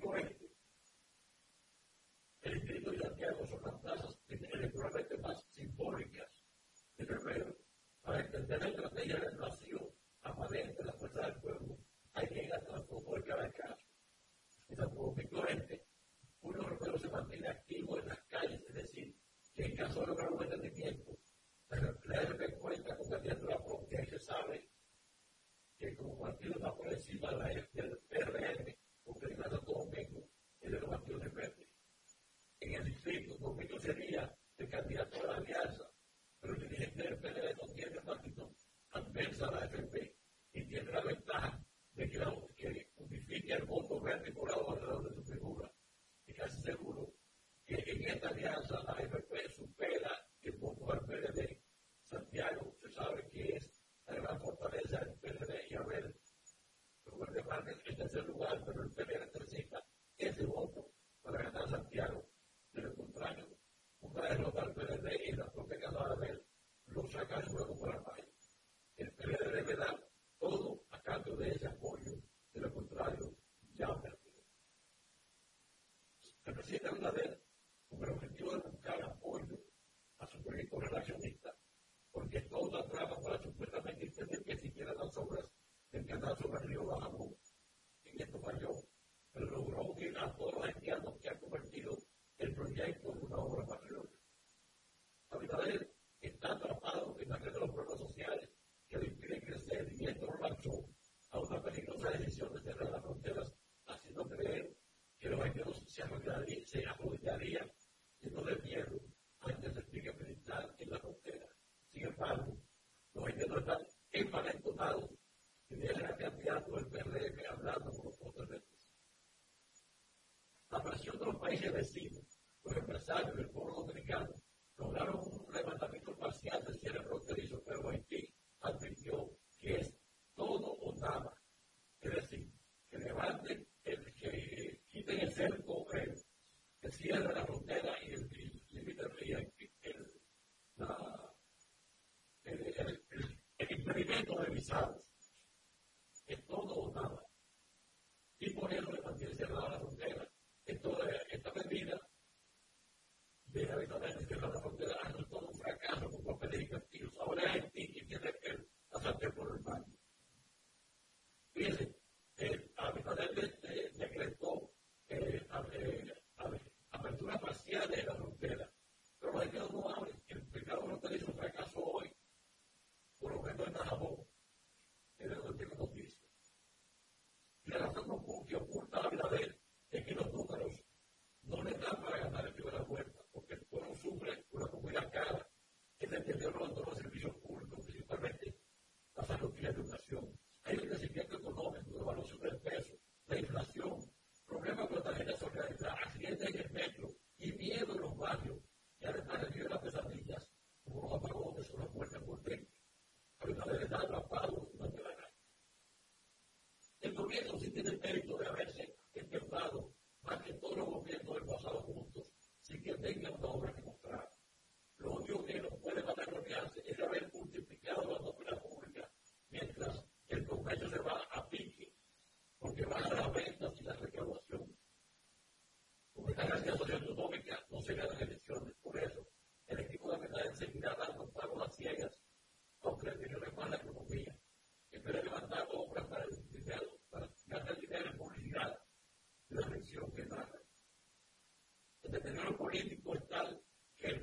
Santo Domingo lo hago en esto falló, pero logró unir a todos los haitianos que han convertido el proyecto en una obra patriótica. Abinader está atrapado en la red de los problemas sociales que le impiden crecer y esto lo lanzó a una peligrosa decisión de cerrar las fronteras, haciendo creer que los haitianos se arrodillarían llenos de miedo ante el despliegue militar en la frontera. Sin embargo, los haitianos están envalentonados results. territorio argentino.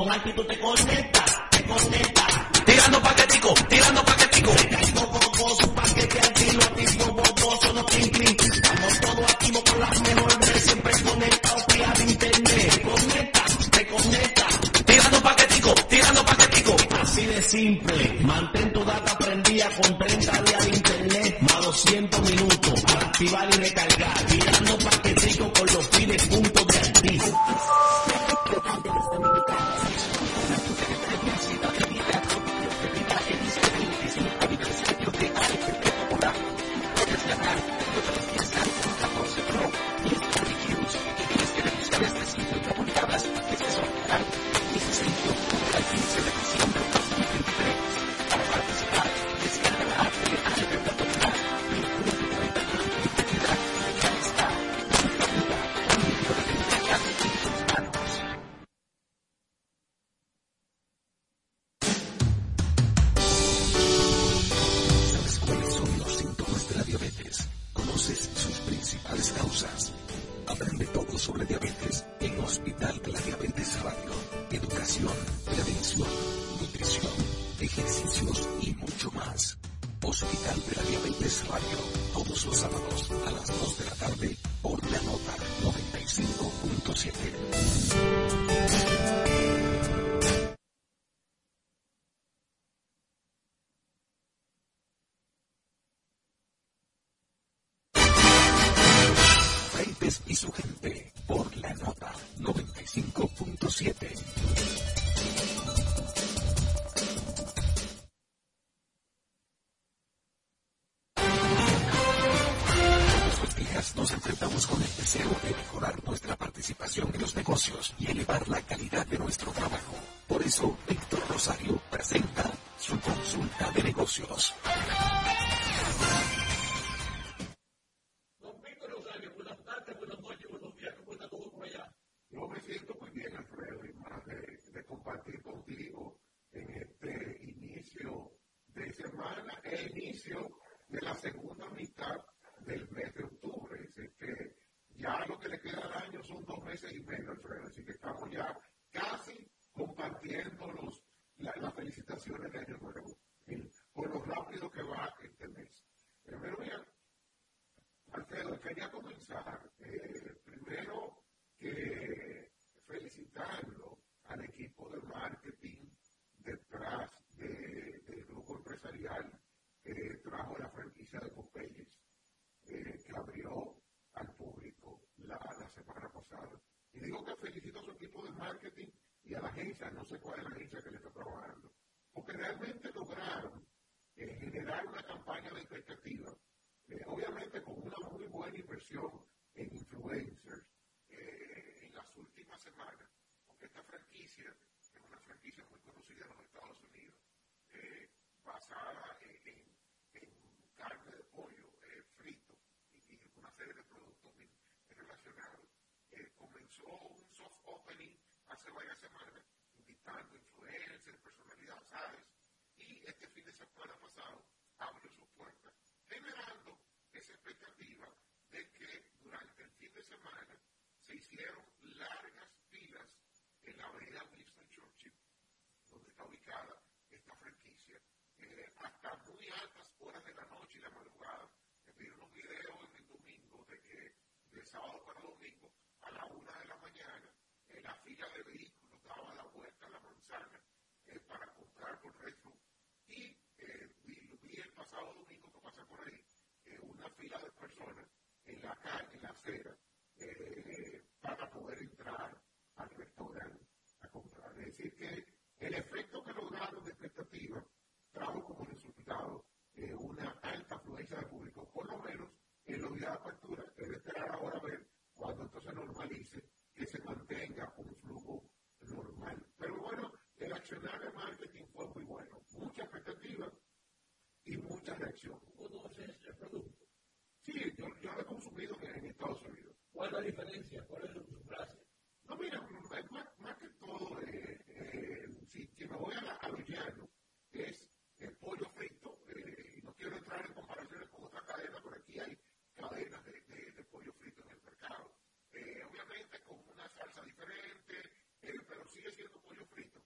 Con actitud te conecta, te conecta. Tirando paquetico, tirando paquetico. quería comenzar. inversión en influencers eh, en las últimas semanas, porque esta franquicia es una franquicia muy conocida en los Estados Unidos, eh, basada en, carne de pollo eh, frito y, y, una serie de productos relacionados. Eh, comenzó un soft opening hace varias semanas, invitando influencers, personalidades. Y este fin de semana pasado, semana se hicieron largas filas en la avenida Winston Churchill, donde está ubicada esta franquicia, eh, hasta muy altas horas de la noche y la madrugada. Vi unos videos en el domingo de que del sábado para domingo a la una de la mañana eh, la fila de vehículos daba la vuelta a la manzana eh, para comprar por retro y eh, vi, el pasado domingo que pasé por ahí eh, una fila de personas en la calle, en la acera, eh, para poder entrar al restaurante a comprar. Es decir, que el efecto que lograron de expectativa trajo como resultado eh, una alta afluencia de público, por lo menos en la unidad de apertura. Es esperar ahora a ver cuando esto se normalice, que se mantenga un flujo normal. Pero bueno, el accionar de marketing fue muy bueno. Mucha expectativa y mucha reacción. ¿Conoces el producto? Sí, yo, yo lo he consumido en Estados Unidos. ¿Cuál es la diferencia? ¿Cuál es tu frase? No, mira, más, más que todo, eh, eh, si, si, me voy a, a lo llano, es el pollo frito. Eh, no quiero entrar en comparaciones con otra cadena, pero aquí hay cadenas de, de, de pollo frito en el mercado. Eh, obviamente con una salsa diferente, eh, pero sigue siendo pollo frito.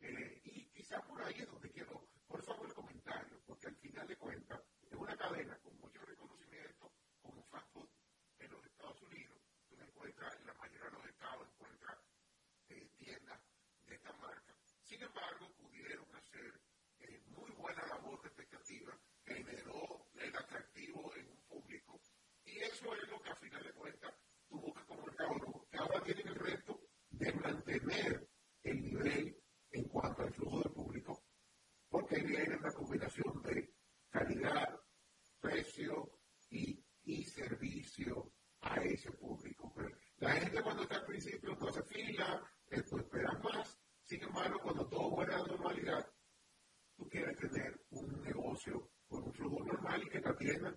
Eh, y quizás por ahí es donde quiero, por favor, el comentario, porque al final de cuentas es una cadena combinación de calidad, precio y, y servicio a ese público. La gente cuando está al principio pues, no hace fila, después espera más. Sin embargo, cuando todo vuelve a la normalidad, tú quieres tener un negocio con un flujo normal y que te atiendan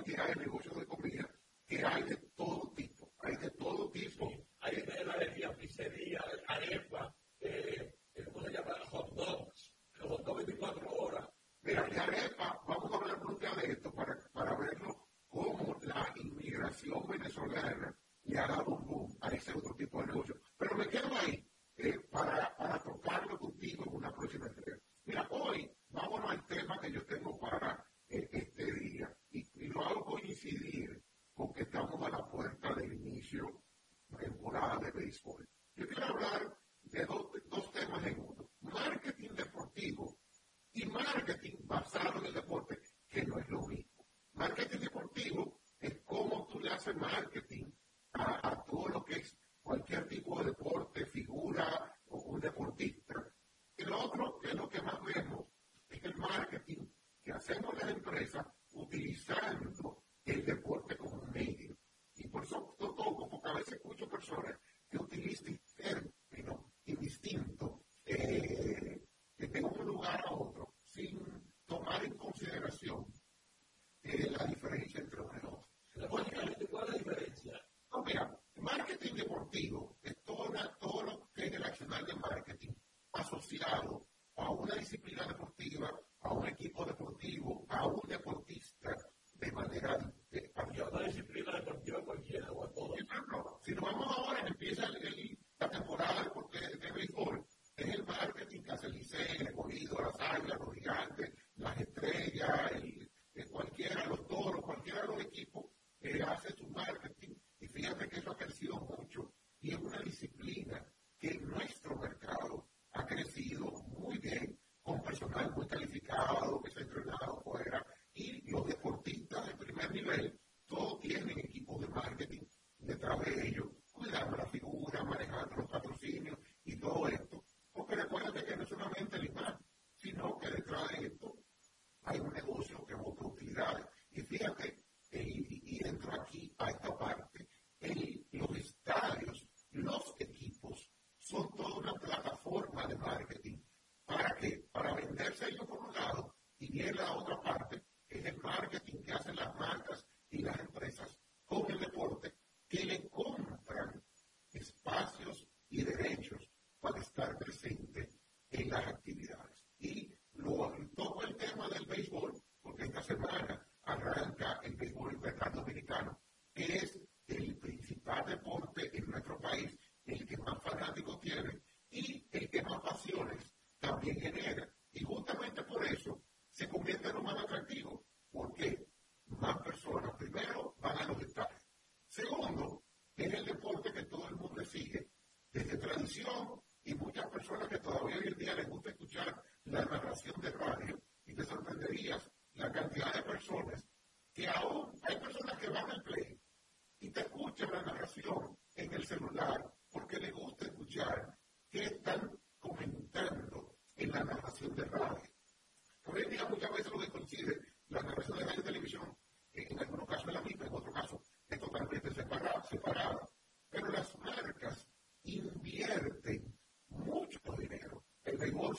cantidad de negocios de comida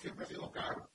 siempre ha sido caro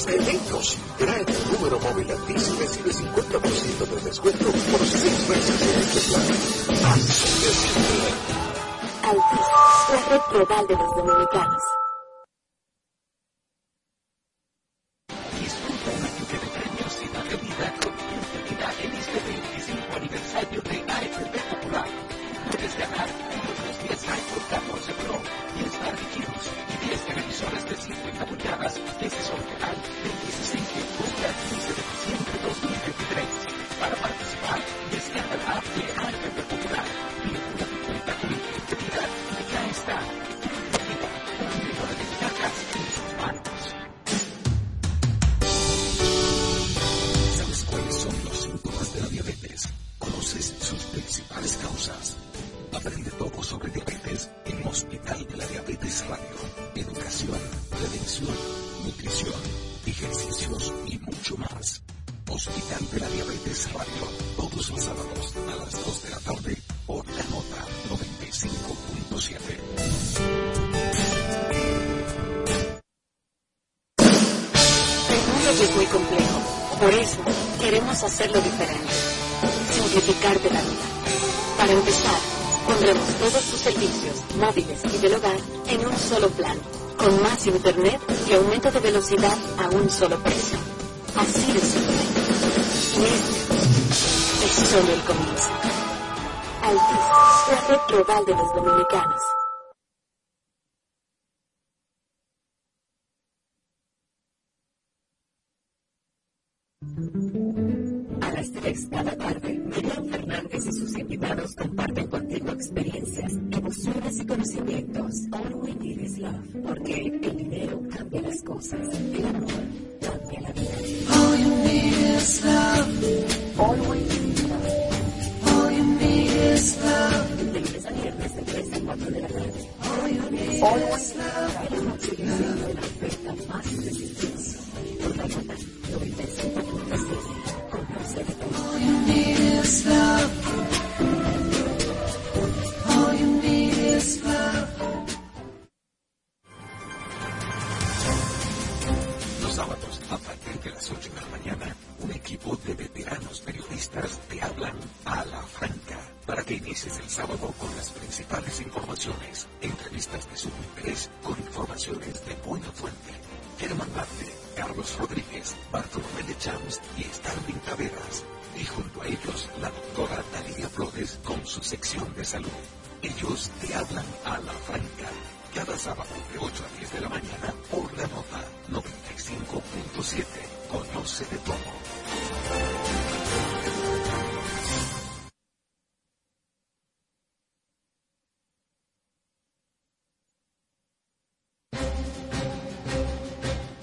más elementos. Trae tu número móvil a ti y recibe 50% de descuento por 6 meses en este plan. Altis, la red global de los dominicanos. Hacerlo diferente. Simplificarte la vida. Para empezar, pondremos todos tus servicios, móviles y del hogar, en un solo plan, con más internet y aumento de velocidad a un solo precio. Así de simple. Y este es solo el comienzo. Altis, la red global de los dominicanos. cada tarde, Miriam Fernández y sus invitados comparten contigo experiencias, emociones y conocimientos. All we need is love, porque el dinero cambia las cosas, sección de salud. Ellos te hablan a la franca cada sábado de 8 a 10 de la mañana por la nota 95.7. Conoce de todo.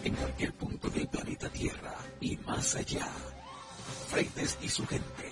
En cualquier punto del planeta Tierra y más allá. Freites y su gente,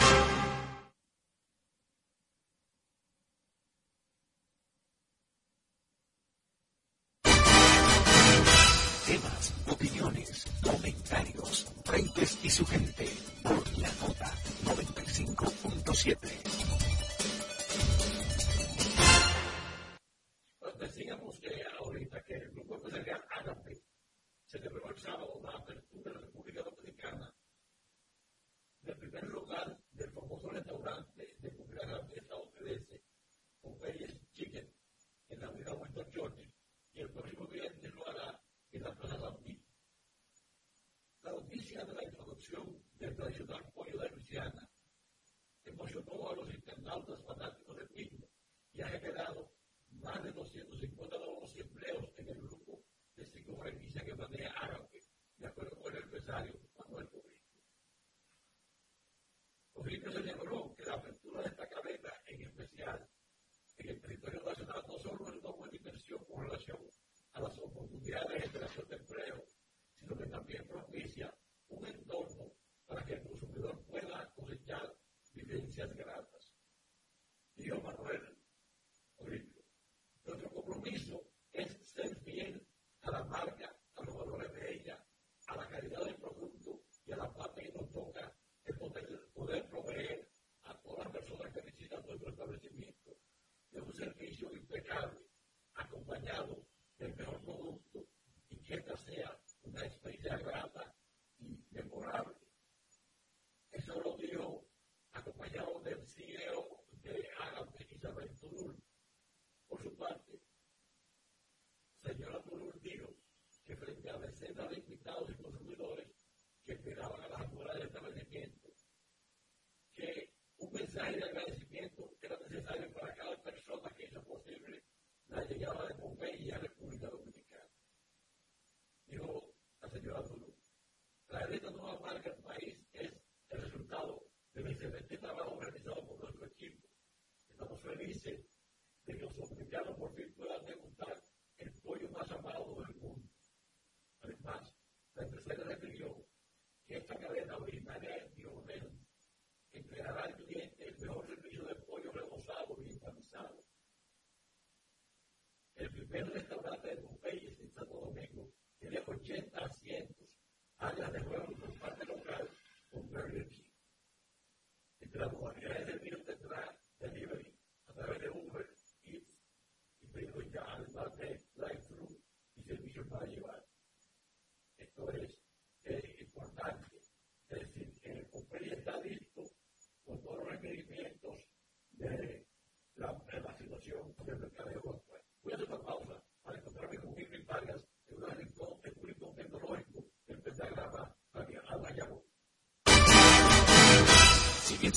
A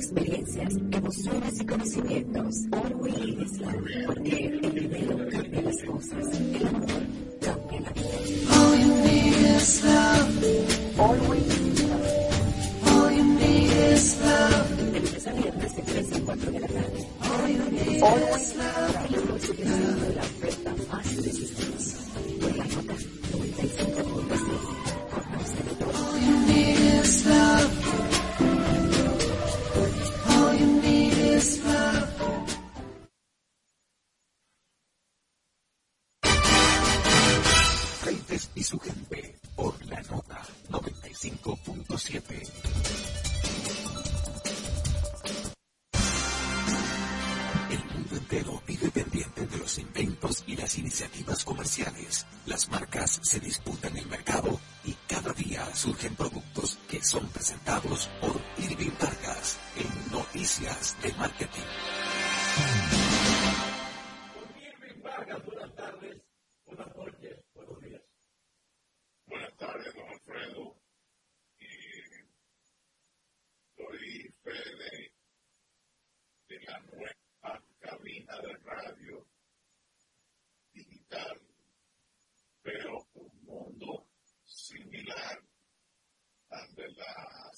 experiencias, emociones y conocimientos. All we need is love, porque el dinero cambia las cosas, el amor cambia la vida. All you need is love. All we need is love. All you need is love. De lunes a viernes de 3 a 4 de la tarde. All you need All is love. La oferta más irresistible. Por la nota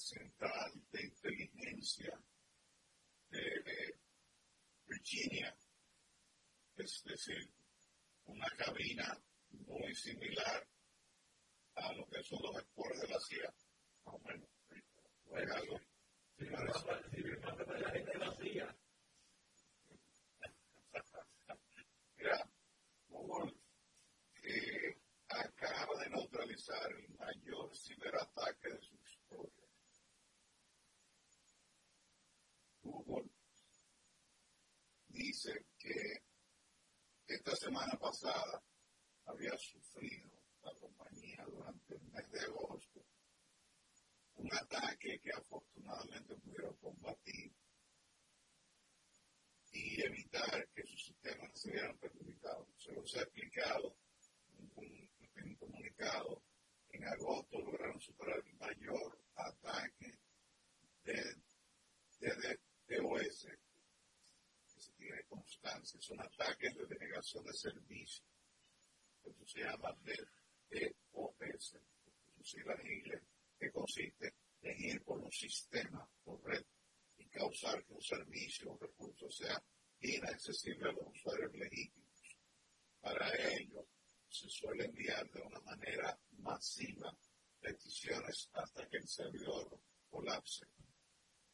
central de inteligencia de, Virginia, es decir, una cabina muy similar a lo que son los actores de la CIA. Más o menos. Es algo. Si manda para la gente de la CIA. Mira, Google eh, acaba de neutralizar el mayor ciberataque de su semana pasada había sufrido la compañía durante el mes de agosto un ataque que afortunadamente pudieron combatir y evitar que sus sistemas se vieran perjudicados. Se los he explicado en un comunicado. En agosto lograron superar el mayor ataque de, de, de tiene constancia, son ataques de denegación de servicio. Eso se llama DOS, las inglés, que consiste en ir por un sistema correcto y causar que un servicio o recurso sea inaccesible a los usuarios legítimos. Para ello, se suele enviar de una manera masiva peticiones hasta que el servidor colapse.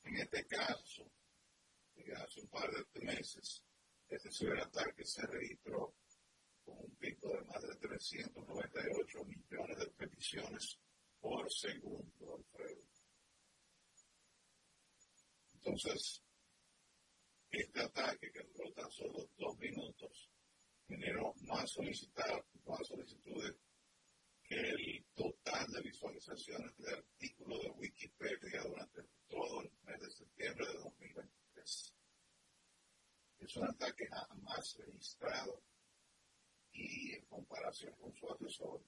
En este caso, hace un par de meses, este ciberataque se registró con un pico de más de 398 millones de peticiones por segundo, Alfredo. Entonces, este ataque que duró tan solo dos minutos generó más, más solicitudes que el total de visualizaciones de artículos de Wikipedia durante todo el mes de septiembre de 2020 es un ataque jamás registrado y en comparación con su asesor,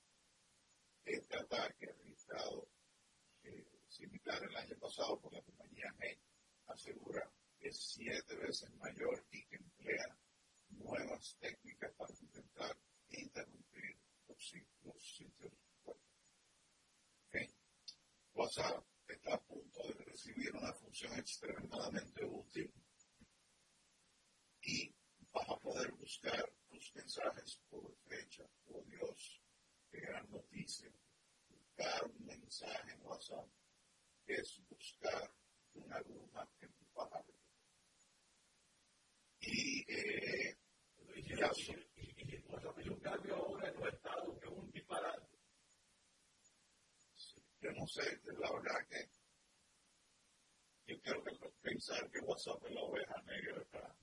este ataque registrado eh, similar el año pasado por la compañía G asegura que es siete veces mayor y que emplea nuevas técnicas para intentar interrumpir los, sitios web. WhatsApp está a punto de recibir una función extremadamente útil y vas a poder buscar tus mensajes por fecha, por Dios, qué gran noticia. Buscar un mensaje en WhatsApp es buscar una luna en tu pájaro. Y eh, ya y, y, y, y un cambio ahora en tu estado, que es un disparate. yo no sé, la verdad que yo quiero pensar que WhatsApp es la oveja negra. Y los y para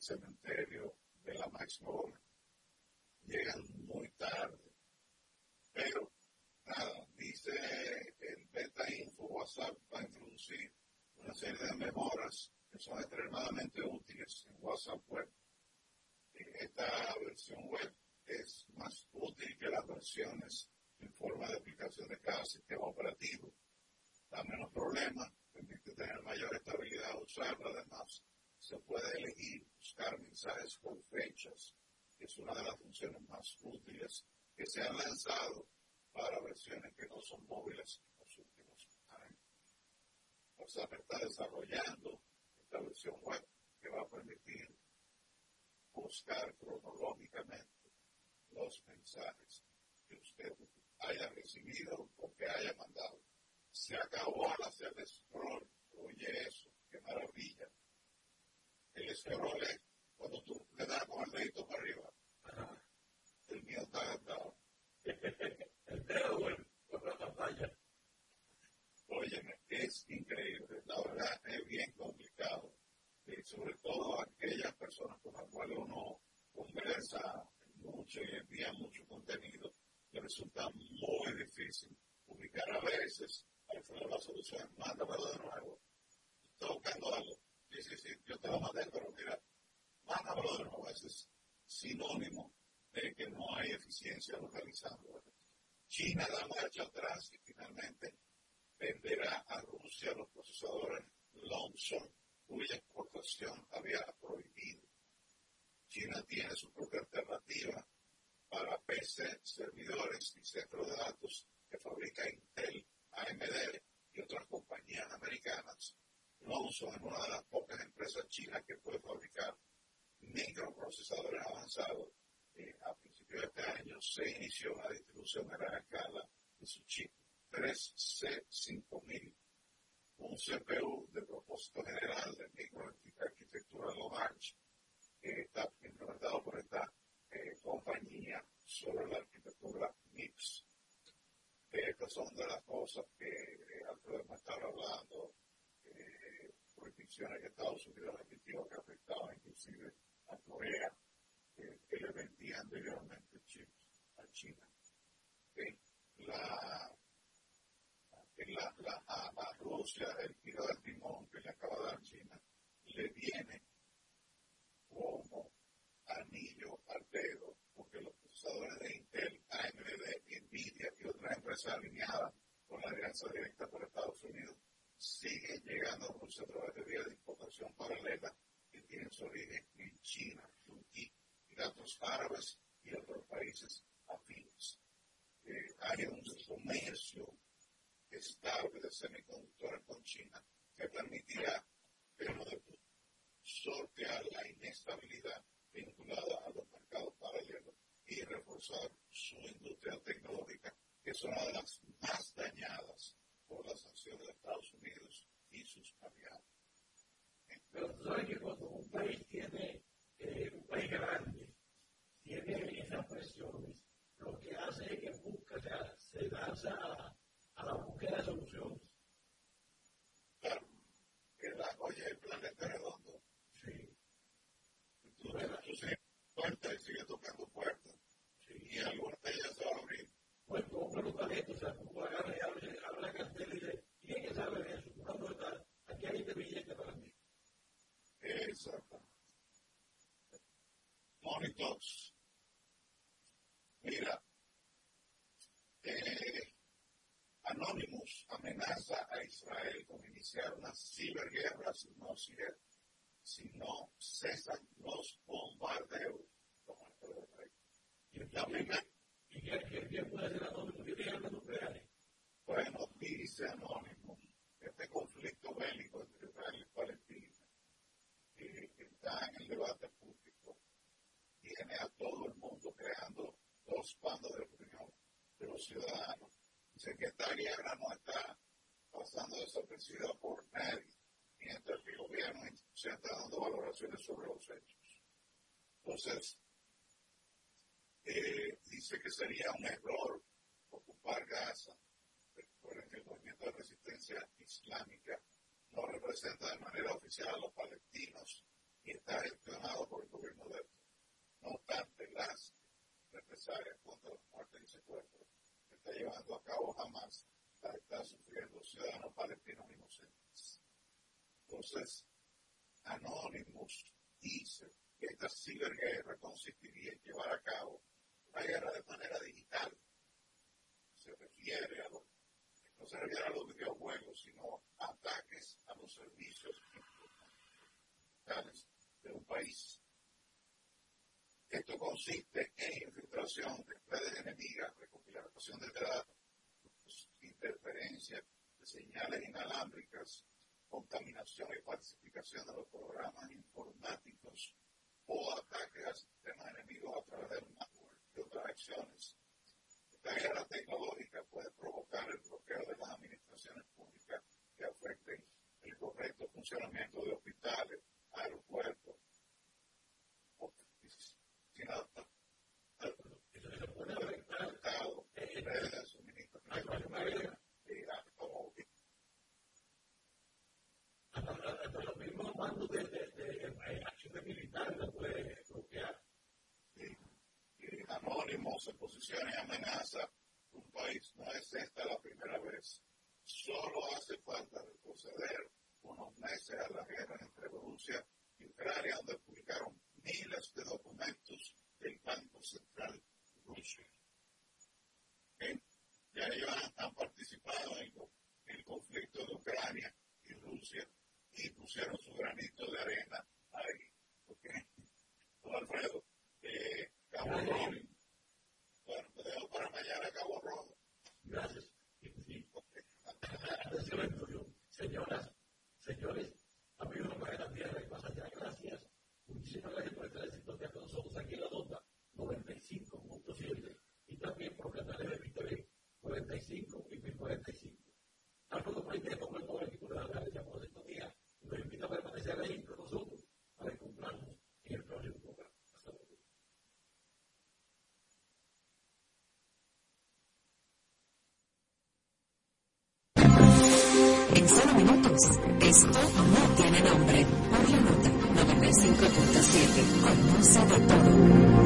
cementerio de la Max Llegan muy tarde. Pero, dice el Beta Info WhatsApp va a introducir una serie de mejoras que son extremadamente útiles en WhatsApp Web. Esta versión web es más útil que las versiones en forma de aplicación de cada sistema operativo. Da menos problemas, permite tener mayor estabilidad al usarla. Además, se puede elegir buscar mensajes por fechas, que es una de las funciones más útiles que se han lanzado para versiones que no son móviles en los últimos años. WhatsApp está desarrollando esta versión web que va a permitir buscar cronológicamente los mensajes que usted haya recibido o que haya mandado. Se acabó al hacer scroll. Oye eso, qué maravilla. El scroll es cuando tú le das con el dedito para arriba. El mío está gastado. el dedo, por la pantalla. Óyeme, es increíble. La verdad es bien complicado. Y sobre todo aquellas personas con las cuales uno conversa mucho y envía mucho contenido, le resulta muy difícil publicar a veces. Al final la solución es mándamelo de nuevo. Estoy buscando algo. Sí, sí, sí, yo te lo mandé, pero mira, mándamelo de nuevo. Ese es sinónimo de que no hay eficiencia localizando. China da marcha atrás y finalmente venderá a Rusia los procesadores Longson, cuya exportación había prohibido. China tiene su propia alternativa para PC, servidores y centros de datos que fabrica Intel, AMD y otras compañías americanas. Longson es una de las pocas empresas chinas que puede fabricar microprocesadores avanzados. Eh, este año se inició la distribución a gran escala de su chip 3C5000, un CPU de propósito general de microarquitectura Lomarch, que está implementado por esta eh, compañía sobre la arquitectura MIPS. estas son de las cosas que eh, Alfredo me hablando, eh, prohibiciones que Estados Unidos emitió que afectaban inclusive a Corea, que le vendía anteriormente chips a China. La la, la, Rusia el tiro del timón que le acaba de dar China le viene como anillo al dedo, porque los procesadores de Intel, AMD, Nvidia y otras empresas alineadas con la alianza directa por Estados Unidos siguen llegando a Rusia a través de vías de importación paralela que tienen su origen en China, Emiratos Árabes y otros países afines. Eh, hay un comercio estable de semiconductores con China que permitirá, pero de sortear la inestabilidad vinculada a los mercados paralelos y reforzar su industria tecnológica, que es una de las más dañadas por las sanciones de Estados Unidos y sus aliados. Pero tú sabes que cuando un país tiene, eh, un país grande, tiene esas presiones, lo que hace es que busca, o sea, se lanza a a la búsqueda de soluciones. Claro, que la, oye, el planeta redondo. Sí. Tú, tú sigues puertas y sigues tocando puertas. Sí. Y algunas de ellas se van a abrir. Pues tú compras los talentos, o sea, tú agarras y abres, abres la cartera y dices, ¿quién que sabe de eso? ¿Cuándo está? Aquí hay este billete para mí. Exacto. Monitors Mira, eh, Anonymous amenaza a Israel con iniciar una ciberguerra si no, si no cesan los bombardeos. ¿Y qué puede ser Anonymous? ¿Qué nucleares? Bueno, dice Anonymous, este conflicto bélico entre Israel y Palestina, que está en el debate público, tiene a todo el mundo creando dos bandos de opinión de los ciudadanos. Dice que esta guerra no está pasando desapercibida por nadie, mientras que el gobierno se está dando valoraciones sobre los hechos. Entonces, eh, dice que sería un error ocupar Gaza que el movimiento de resistencia islámica no representa de manera oficial a los palestinos y está gestionado por el gobierno de. No obstante, las represalias contra los muertes y secuestros que está llevando a cabo jamás las están sufriendo ciudadanos palestinos inocentes. Entonces, Anonymous dice que esta ciberguerra consistiría en llevar a cabo una guerra de manera digital. Se refiere a los no se refiere a los videojuegos, sino ataques a los servicios de un país. Esto consiste en infiltración de redes enemigas, recopilación de datos, interferencia de señales inalámbricas, contaminación y falsificación de los programas informáticos o ataques a sistemas enemigos a través del malware y otras acciones. Esta guerra tecnológica puede provocar el bloqueo de las administraciones públicas que afecten el correcto funcionamiento de hospitales, aeropuertos, a la guerra entre Rusia y Ucrania, donde publicaron miles de documentos del Banco Central ruso. Ya ellos han, participado en el, conflicto de Ucrania y Rusia y pusieron su granito de arena ahí. ¿Ok? Don Alfredo, eh, Cabo Rojo. Bueno, te dejo para mañana Cabo Rojo. Gracias. Señoras, señores, amigos de la tierra y más allá, gracias. Muchísimas gracias por estar en con nosotros aquí en la nota 95.7 y también por canales de Victoria 45 y 1045. Algo por el como el poder equipo de la galería por estos días. Los invito a permanecer ahí con nosotros para encontrarnos en el próximo programa. En solo minutos, esto no tiene nombre. Por la nota 95.7, conoce de todo.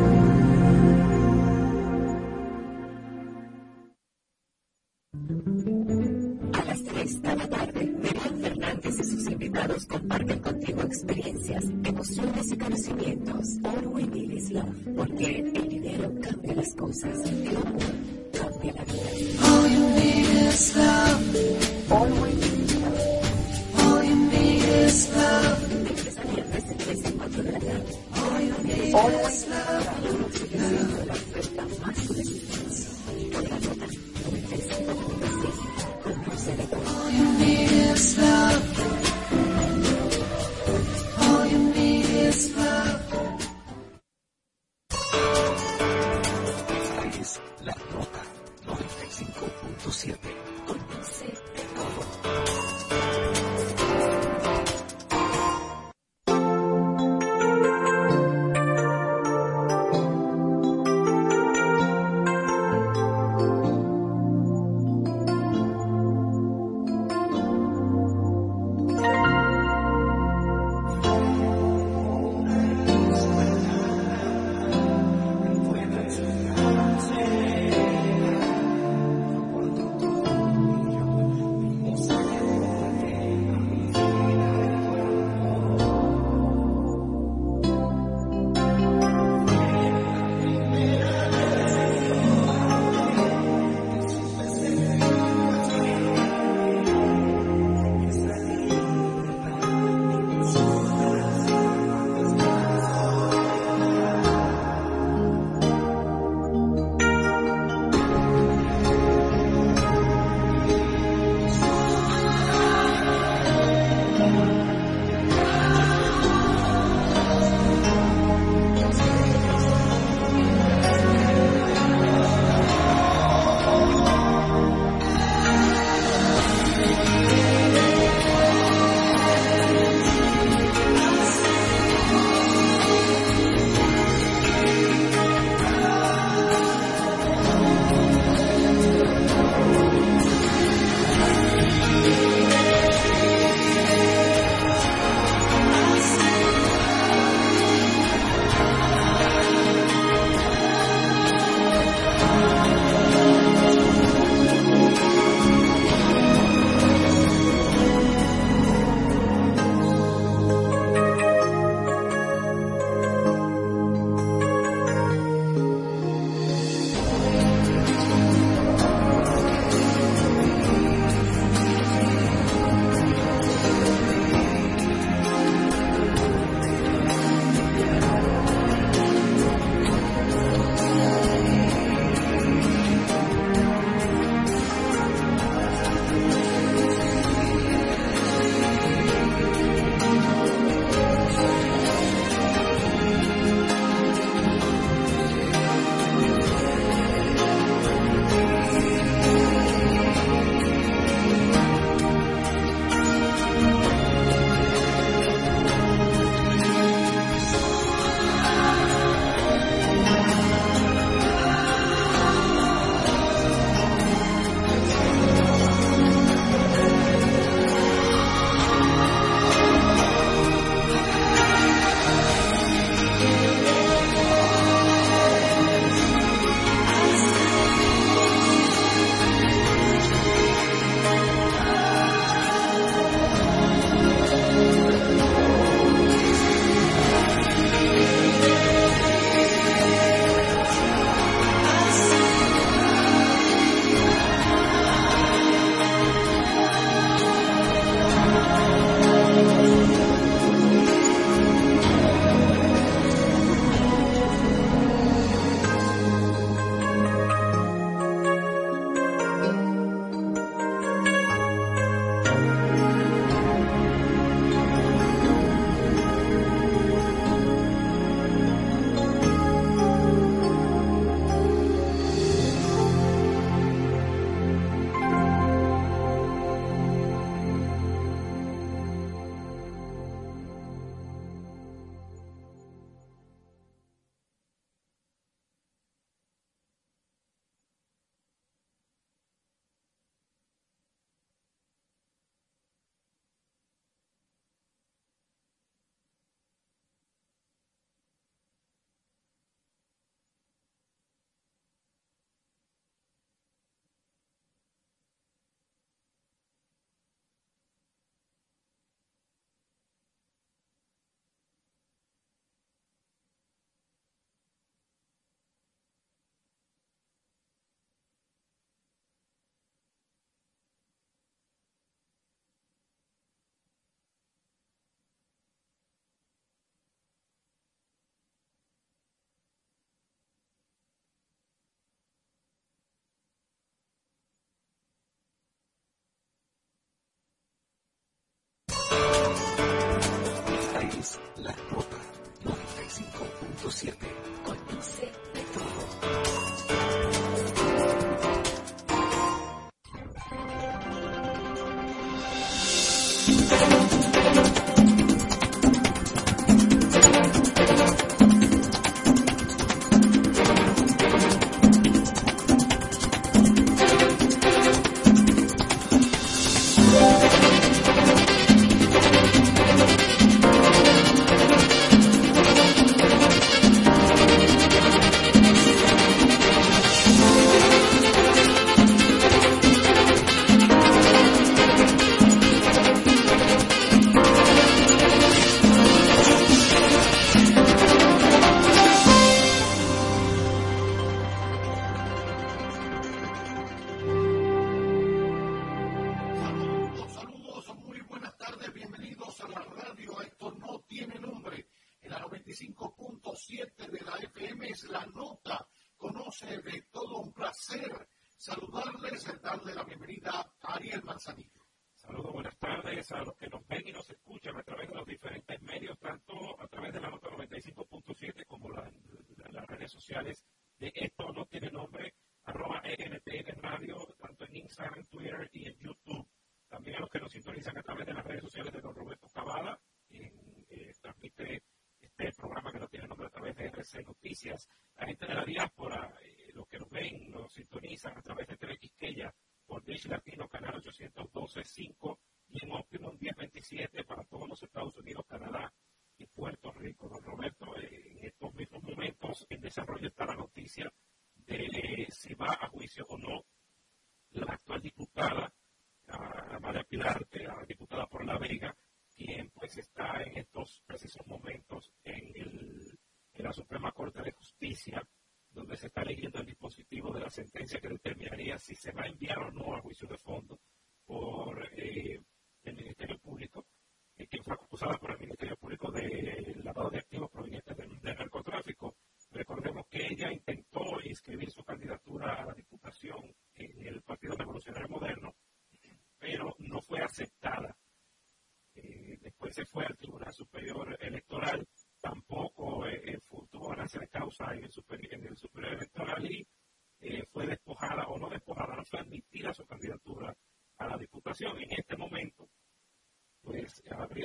desarrollo está la noticia de si va a juicio o no la actual diputada, a María Pilar, eh, la diputada por La Vega, quien pues está en estos precisos momentos en, el, en la Suprema Corte de Justicia, donde se está leyendo el dispositivo de la sentencia que determinaría si se va a enviar o no a juicio de fondo.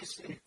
del